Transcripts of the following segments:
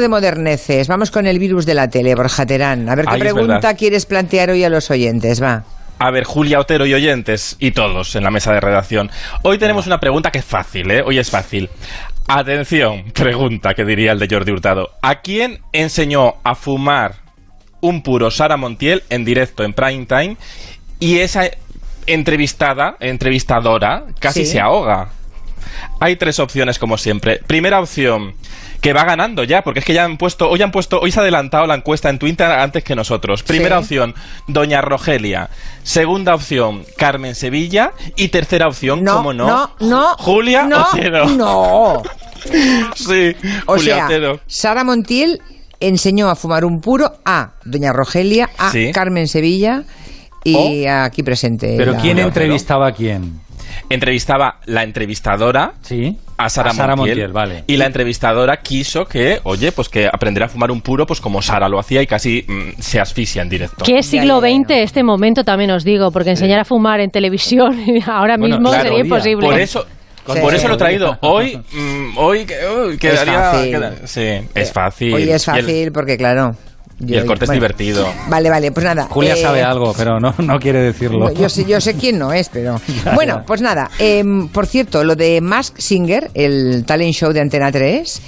de moderneces. Vamos con el virus de la tele, Borja Terán. A ver qué pregunta quieres plantear hoy a los oyentes, va. A ver, Julia Otero y oyentes, y todos en la mesa de redacción. Hoy tenemos una pregunta que es fácil, ¿eh? Hoy es fácil. Atención, pregunta que diría el de Jordi Hurtado. ¿A quién enseñó a fumar un puro Sara Montiel en directo en prime time y esa entrevistada, entrevistadora, casi Sí. se ahoga? Hay tres opciones como siempre. Primera opción, que va ganando ya, porque es que ya han puesto, hoy han puesto, hoy se ha adelantado la encuesta en Twitter antes que nosotros. Primera Sí. opción, Doña Rogelia. Segunda opción, Carmen Sevilla. Y tercera opción, No, ¿cómo no? no, no. Julia no, Otero. No. Sí, O Julia sea, Otero. Sara Montiel enseñó a fumar un puro a Doña Rogelia, a Sí. Carmen Sevilla y aquí presente. Pero ¿quién Julia entrevistaba a quién? Entrevistaba la entrevistadora Sí. A Sara, Montiel, Montiel, vale. Y la entrevistadora quiso que, oye, pues que aprendiera a fumar un puro, pues como Sara lo hacía y casi mm, se asfixia en directo. ¿Qué siglo. XX este momento también os digo? Porque enseñar a fumar en televisión ahora Bueno, mismo claro, sería día. imposible. Por eso, Sí. por eso lo he traído. Hoy, mm, hoy, que- uy, quedaría, fácil. queda- sí, es fácil. Hoy es el- fácil porque, claro. Y el, corte es divertido. Vale, vale, pues nada. Julia eh, sabe algo, pero no, no quiere decirlo. Yo sé, yo sé quién no es, pero. Bueno, pues nada. em, por cierto, lo de Mask Singer, el talent show de Antena 3,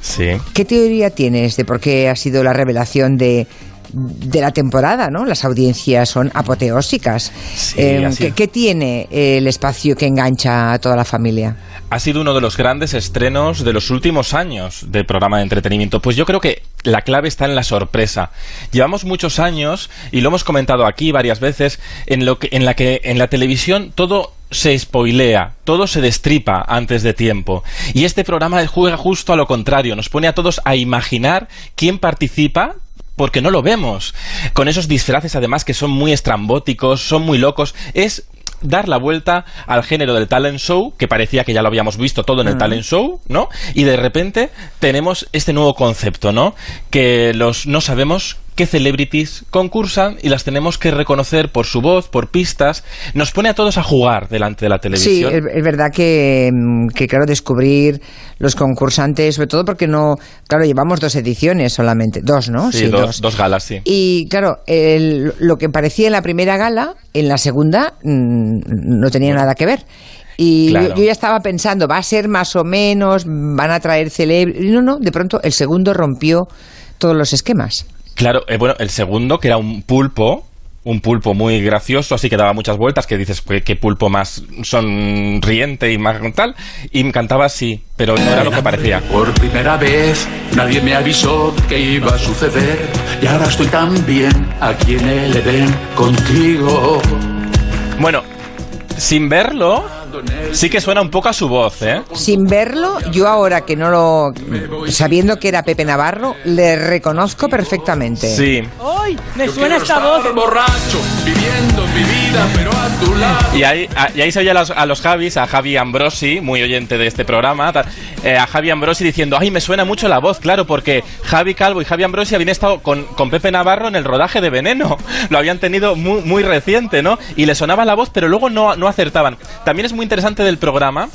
Sí. ¿qué teoría tienes de por qué ha sido la revelación de, de la temporada, ¿no? Las audiencias son apoteósicas. Sí, así ¿qué, tiene el espacio que engancha a toda la familia? Ha sido uno de los grandes estrenos de los últimos años del programa de entretenimiento. Pues yo creo que la clave está en la sorpresa. Llevamos muchos años, y lo hemos comentado aquí varias veces, en, lo que, en la que en la televisión todo se spoilea, todo se destripa antes de tiempo. Y este programa juega justo a lo contrario, nos pone a todos a imaginar quién participa porque no lo vemos. Con esos disfraces además que son muy estrambóticos, son muy locos. Es dar la vuelta al género del talent show, que parecía que ya lo habíamos visto todo en el talent show, ¿no? Y de repente tenemos este nuevo concepto, ¿no? Que los no sabemos qué celebrities concursan y las tenemos que reconocer por su voz, por pistas. Nos pone a todos a jugar delante de la Sí, televisión. es, es verdad que, mm, que, claro, descubrir los concursantes, sobre todo porque no. Claro, llevamos dos ediciones solamente. Dos, ¿no? Sí, dos, dos galas, sí. Y claro, el- lo que parecía en la primera gala, en la segunda mm, no tenía nada que ver. Y Claro. yo, yo ya estaba pensando, va a ser más o menos, van a traer celebrities. No, no, de pronto el segundo rompió todos los esquemas. Claro, eh, bueno, el segundo, que era un pulpo, un pulpo muy gracioso, así que daba muchas vueltas, que dices, ¿qué, qué pulpo más sonriente y más tal? Y me encantaba así, pero no era lo que parecía. Por primera vez nadie me avisó que iba a suceder y ahora estoy tan bien aquí en el Edén contigo. Bueno, sin verlo, sí que suena un poco a su voz, ¿eh? Sin verlo, yo ahora que no lo. sabiendo que era Pepe Navarro, le reconozco perfectamente. Sí. ¡Ay! Me suena esta voz. borracho, viviendo mi vida, pero a tu lado. Y ahí, a- y ahí se oye a los, a los Javis, a Javi Ambrosi, muy oyente de este programa, eh, a Javi Ambrosi diciendo, ay, me suena mucho la voz, claro, porque Javi Calvo y Javi Ambrosi habían estado con, con Pepe Navarro en el rodaje de Veneno. Lo habían tenido muy, muy reciente, ¿no? Y le sonaba la voz, pero luego no, no acertaban. También es muy interesante del programa,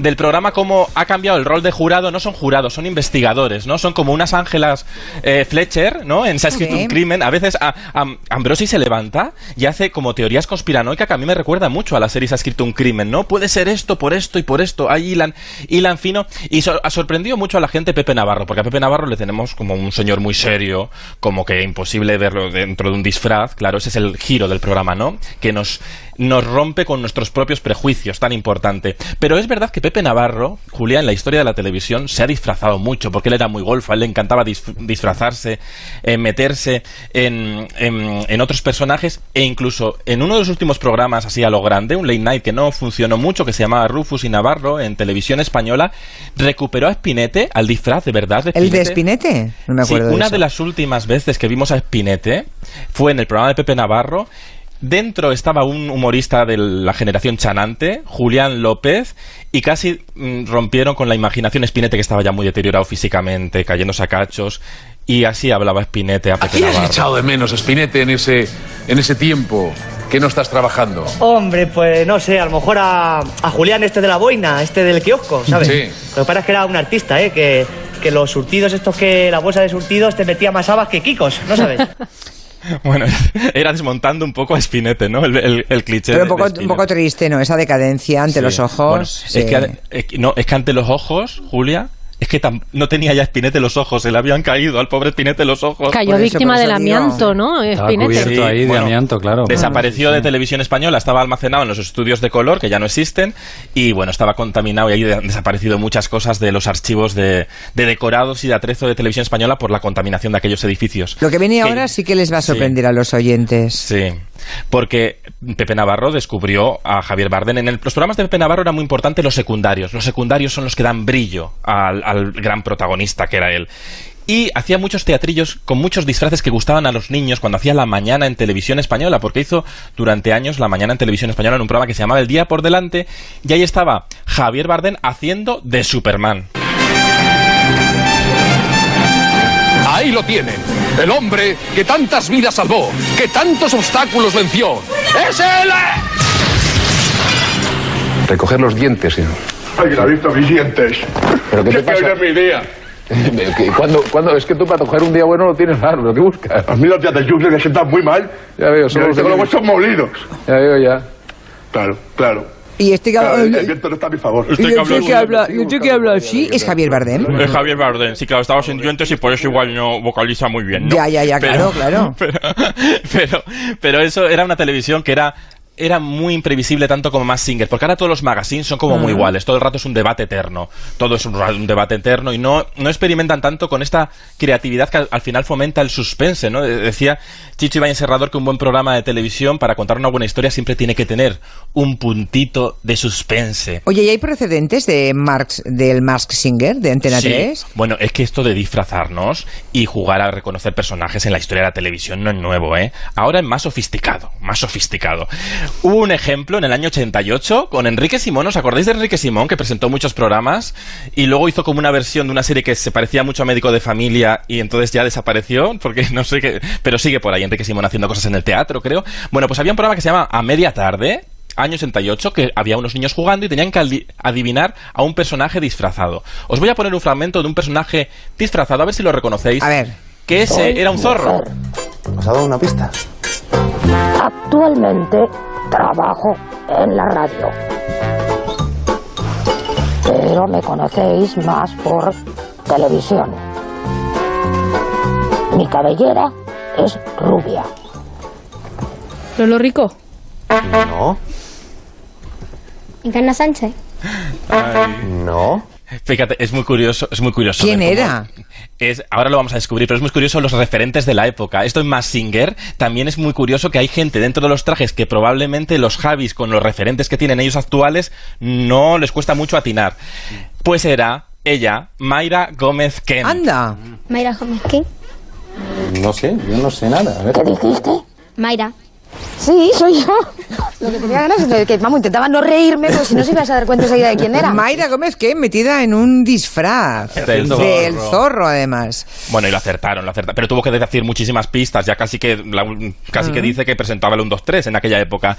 del programa cómo ha cambiado el rol de jurado, no son jurados, son investigadores, ¿no? Son como unas Ángelas eh, Fletcher, ¿no? En Se ha escrito un crimen. A veces a, a- Ambrosi se levanta y hace como teorías conspiranoicas que a mí me recuerda mucho a la serie Se ha escrito un crimen, ¿no? Puede ser esto, por esto y por esto. Ahí hilan, hilan fino. Y so- ha sorprendido mucho a la gente Pepe Navarro, porque a Pepe Navarro le tenemos como un señor muy serio, como que imposible verlo dentro de un disfraz. Claro, ese es el giro del programa, ¿no? Que nos, nos rompe con nuestros propios prejuicios, tan importante. Pero es verdad que Pepe Navarro, Julián, en la historia de la televisión, se ha disfrazado mucho, porque él era muy golfo, a él le encantaba disf- disfrazarse, eh, meterse en, en- en otros personajes, e incluso en uno de los últimos programas así a lo grande, un late night que no funcionó mucho, que se llamaba Rufus y Navarro, en televisión española, recuperó a Spinete, al disfraz de verdad de ¿El de. Spinete? No me Sí, una de las últimas veces que vimos a Spinete fue en el programa de Pepe Navarro. Dentro estaba un humorista de la generación chanante, Julián López, y casi mm, rompieron con la imaginación Spinete, que estaba ya muy deteriorado físicamente, cayéndose a cachos, y así hablaba Spinete a ¿A Pepe quién has echado de menos, Spinete, en ese, en ese tiempo que no estás trabajando? Hombre, pues no sé, a lo mejor a, a Julián este de la boina, este del kiosco, ¿sabes? Sí. Lo que pasa es que era un artista, ¿eh? Que, que los surtidos estos que la bolsa de surtidos te metía más habas que kikos, ¿no sabes? Bueno, era desmontando un poco a Spinete, ¿no? El, el- el cliché. Pero un de poco, un poco triste, ¿no? Esa decadencia ante Sí. los ojos. Bueno, sí. ade- es que- no, es que ante los ojos, Julia, es que tam- no tenía ya Spinete los ojos, se le habían caído al pobre Spinete los ojos. Cayó Por víctima eso del amianto, ¿no? Estaba Spinetta. cubierto Sí, ahí de bueno, amianto, claro. Desapareció de televisión española, estaba almacenado en los estudios de color, que ya no existen, y bueno, estaba contaminado y ahí han desaparecido muchas cosas de los archivos de, de decorados y de atrezo de televisión española por la contaminación de aquellos edificios. Lo que viene Que- ahora sí que les va a Sí. sorprender a los oyentes. Sí, porque Pepe Navarro descubrió a Javier Bardem. En el- los programas de Pepe Navarro eran muy importantes los secundarios. Los secundarios son los que dan brillo al, al gran protagonista que era él. Y hacía muchos teatrillos con muchos disfraces que gustaban a los niños cuando hacía la mañana en televisión española, porque hizo durante años la mañana en televisión española en un programa que se llamaba El Día por Delante, y ahí estaba Javier Bardem haciendo de Superman. Ahí lo tienen. El hombre que tantas vidas salvó, que tantos obstáculos venció. ¡Es él! Recoger los dientes, señor. ¿Alguien ha visto mis dientes? ¿Pero qué te Que pasa? es mi día. ¿Cuándo, ¿Cuándo? Es que tú para coger un día bueno lo tienes raro, lo que buscas. A mí los días de lluvia me sientan muy mal. Ya veo, solo Yo los los huesos molidos. Ya veo, ya. Claro, claro. Y este que Claro, el, el habla, viento no está a mi favor. y este que habla, y este que habla así es Javier Bardem. Es Javier Bardem, sí, claro, estaba sin dientes y por eso igual no vocaliza muy bien, Ya, ya, ya, claro, claro. Pero, pero, pero eso era una televisión que era era muy imprevisible tanto como más Singer, porque ahora todos los magazines son como muy iguales, todo el rato es un debate eterno, todo es un, un debate eterno y no, no experimentan tanto con esta creatividad que al, al final fomenta el suspense, ¿no? De- Decía Chicho Ibáñez Serrador que un buen programa de televisión para contar una buena historia siempre tiene que tener un puntito de suspense. Oye, ¿y hay precedentes de Marx, del Mask Singer de Antena Sí. 3? Bueno, es que esto de disfrazarnos y jugar a reconocer personajes en la historia de la televisión no es nuevo, ¿eh? Ahora es más sofisticado, más sofisticado. Hubo un ejemplo en el año 88 con Enrique Simón, ¿os acordáis de Enrique Simón que presentó muchos programas y luego hizo como una versión de una serie que se parecía mucho a Médico de Familia y entonces ya desapareció? Porque no sé qué, pero sigue por ahí Enrique Simón haciendo cosas en el teatro, creo. Bueno, pues había un programa que se llama A Media Tarde, año 88 que había unos niños jugando y tenían que adi- adivinar a un personaje disfrazado. Os voy a poner un fragmento de un personaje disfrazado, a ver si lo reconocéis. A ver. Que ese era un zorro. ¿Nos ha dado una pista? Actualmente trabajo en la radio. Pero me conocéis más por televisión. Mi cabellera es rubia. Lolo Rico. No, Encarna Sánchez. no. Fíjate, es muy curioso, es muy curioso. ¿Quién ver Es, ahora lo vamos a descubrir, pero es muy curioso los referentes de la época. Esto en Massinger también es muy curioso que hay gente dentro de los trajes que probablemente los Javis con los referentes que tienen ellos actuales no les cuesta mucho atinar. Pues era ella, Mayra Gómez Ken. Anda. Mayra Gómez, ¿qué? No sé, yo no sé nada. A ver. ¿Qué dijiste? Mayra. Sí, soy yo. Lo que tenía ganas es que, vamos, intentaba no reírme, porque si no se ibas a dar cuenta enseguida de quién era. Mayra Gómez, que metida en un disfraz Del zorro. del zorro, además. Bueno, y lo acertaron, lo acertaron. Pero tuvo que decir muchísimas pistas. Ya casi que la- casi que dice que presentaba el 1, 2, 3 en aquella época.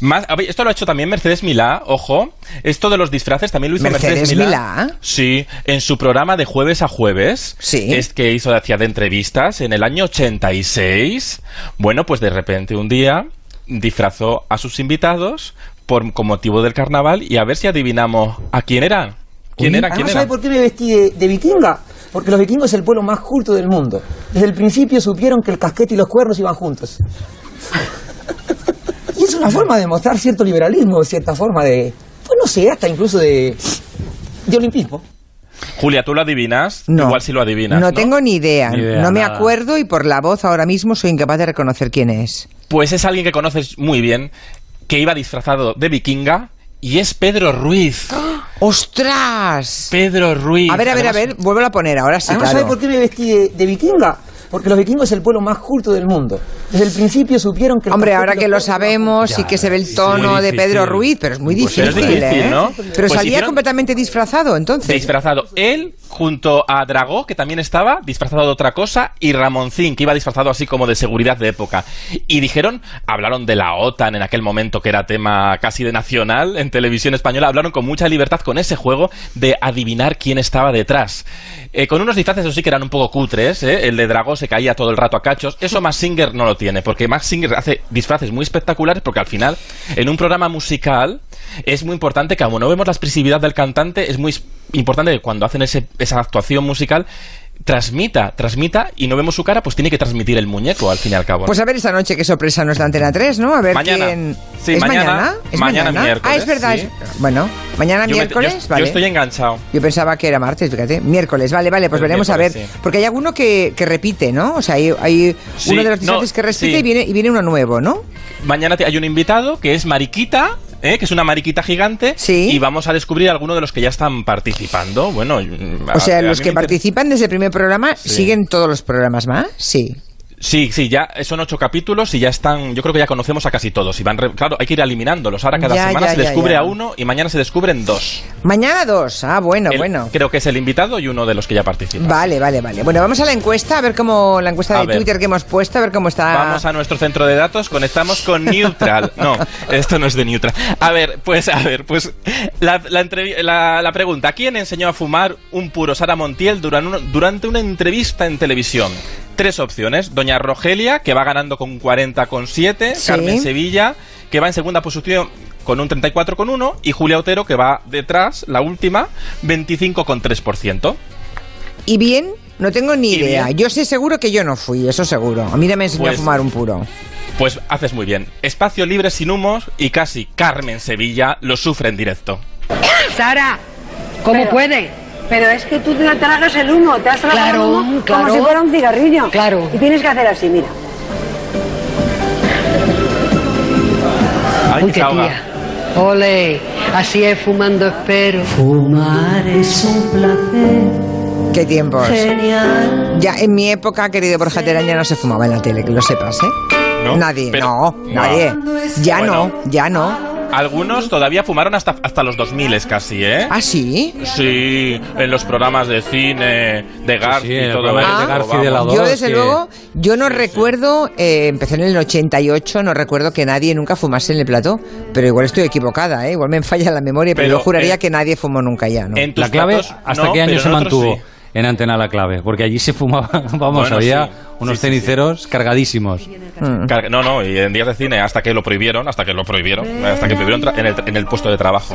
Más, esto lo ha hecho también Mercedes Milá, ojo. Esto de los disfraces también lo hizo Mercedes, ¿Mercedes Milá. Milá? Sí, en su programa de jueves a jueves. Sí. Es que hizo hacía de entrevistas en el año 86. Bueno, pues de repente un día disfrazó a sus invitados por, con motivo del carnaval y a ver si adivinamos a quién era. ¿Quién era? ¿Quién Además, era? ¿sabe por qué me vestí de, de vikinga? Porque los vikingos es el pueblo más culto del mundo. Desde el principio supieron que el casquete y los cuernos iban juntos. y es una forma de mostrar cierto liberalismo, cierta forma de, pues no sé, hasta incluso de, de olimpismo. Julia, ¿tú lo adivinas? No. Igual si lo adivinas. No, tengo ni idea. Ni idea, no me nada. acuerdo y por la voz ahora mismo soy incapaz de reconocer quién es. Pues es alguien que conoces muy bien, que iba disfrazado de vikinga y es Pedro Ruiz. ¡Ostras! Pedro Ruiz. A ver, a ver, a ver, vuelvo a poner ahora sí, Además, claro. ¿sabe por qué me vestí de, de vikinga? Porque los vikingos es el pueblo más culto del mundo. Desde el principio supieron que... Hombre, ahora que lo sabemos y que se ve el tono de Pedro. Ruiz, pero es muy Pues difícil, es difícil, ¿eh? ¿no? Pero Pues salía hicieron- completamente disfrazado, entonces. Disfrazado. Él, junto a Dragó, que también estaba disfrazado de otra cosa, y Ramoncín, que iba disfrazado así como de seguridad de época. Y dijeron, hablaron de la OTAN en aquel momento, que era tema casi de nacional en televisión española, hablaron con mucha libertad con ese juego de adivinar quién estaba detrás. Eh, con unos disfraces, eso sí, que eran un poco cutres, ¿eh? El de Dragó se caía todo el rato a cachos. Eso Max Singer no lo tiene, porque Max Singer hace disfraces muy espectaculares, porque al final, en un programa musical, es muy importante que, como no vemos la expresividad del cantante, es muy importante que cuando hacen ese- esa actuación musical, transmita, transmita, y no vemos su cara, pues tiene que transmitir el muñeco, al fin y al cabo. Pues a ver esta noche qué sorpresa nos da Antena 3, ¿no? A ver Mañana. quién... Sí, ¿Es mañana. mañana? ¿Es Mañana miércoles, Ah, es verdad. sí. es- Bueno, mañana Yo me- miércoles, yo- vale. Yo estoy enganchado. Yo pensaba que era martes, fíjate. Miércoles, vale, vale, pues El veremos a ver. sí. Porque hay alguno que, que repite, ¿no? O sea, hay, hay uno de los no, disfraces que repite y, viene, y viene uno nuevo, ¿no? Mañana te- hay un invitado que es Mariquita, ¿eh? que es una mariquita gigante, y vamos a descubrir algunos de los que ya están participando. Bueno, O sea, los que participan desde el primer programa siguen todos los programas más, sí. Sí, sí, ya son ocho capítulos y ya están. Yo creo que ya conocemos a casi todos. Y van re- claro, hay que ir eliminándolos. Ahora cada Ya, semana ya, se ya, descubre a uno y mañana se descubren dos. Mañana dos, ah, bueno, El- bueno. Creo que es el invitado y uno de los que ya participan. Vale, vale, vale. Bueno, vamos a la encuesta, a ver cómo, la encuesta A de ver. Twitter que hemos puesto, a ver cómo está. Vamos a nuestro centro de datos, conectamos con Neutral. No, esto no es de Neutral. A ver, pues, a ver, pues la, la, entrevi- la- la pregunta: ¿quién enseñó a fumar un puro Sara Montiel duran- durante una entrevista en televisión? Tres opciones: Doña Rogelia, que va ganando con 40,7, Sí. Carmen Sevilla, que va en segunda posición con un 34,1, y Julia Otero, que va detrás, la última, 25,3%. Y bien, no tengo ni idea. bien. Yo sé seguro que yo no fui, eso seguro. A mí no me enseñó Pues- a fumar un puro. Pues haces muy bien. Espacio libre sin humos y casi Carmen Sevilla lo sufre en directo. Sara, ¿cómo Pero- puede? Pero es que tú te tragas el humo, te has tragado Claro, el humo claro. como si fuera un cigarrillo. Claro. Y tienes que hacer así, mira. Ay, Uy, qué tía. Ole, así es fumando espero. Fumar es un placer. ¿Qué tiempos? Genial. Ya en mi época, querido Borja Terán, ya no se fumaba en la tele, que lo sepas, ¿eh? ¿No? Nadie, Pero- no, no. nadie. Ya Bueno. no, ya no. Algunos todavía fumaron hasta, hasta los 2000 casi, ¿eh? ¿Ah, sí? Sí, en los programas de cine, de Garci sí, y en el todo eso. de Garci de la vamos. Yo, desde que- luego, yo no recuerdo, eh, empecé en el 88, no recuerdo que nadie nunca fumase en el plató, pero igual estoy equivocada, ¿eh? igual me falla la memoria, pero, Pero, yo juraría eh, que nadie fumó nunca ya, ¿no? En tus La clave, platos, ¿hasta no, qué año se mantuvo sí. En Antena la clave? Porque allí se fumaba, vamos, Bueno, había sí. unos Sí, sí, sí. ceniceros cargadísimos. Mm. Car- No, no, y en días de cine hasta que lo prohibieron, hasta que lo prohibieron, hasta que prohibieron tra- en el, en el puesto de trabajo.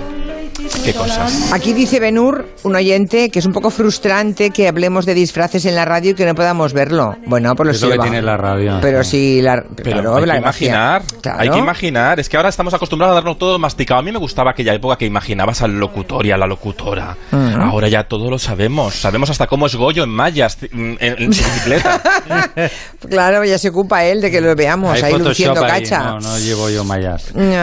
Qué cosas. Aquí dice Benur, un oyente, que es un poco frustrante que hablemos de disfraces en la radio y que no podamos verlo. Bueno, por lo Es lo que tiene la radio. Pero si la... Pero claro, hay la que imaginar, Claro. hay que imaginar. Es que ahora estamos acostumbrados a darnos todo masticado. A mí me gustaba aquella época que imaginabas al locutor y a la locutora. Ujú. Ahora ya todo lo sabemos. Sabemos hasta cómo es Goyo en mallas, en, en- en bicicleta. Claro, ya se ocupa él de que lo veamos Hay ahí Photoshop luciendo ahí, cacha. No, no llevo yo mallas. Ya.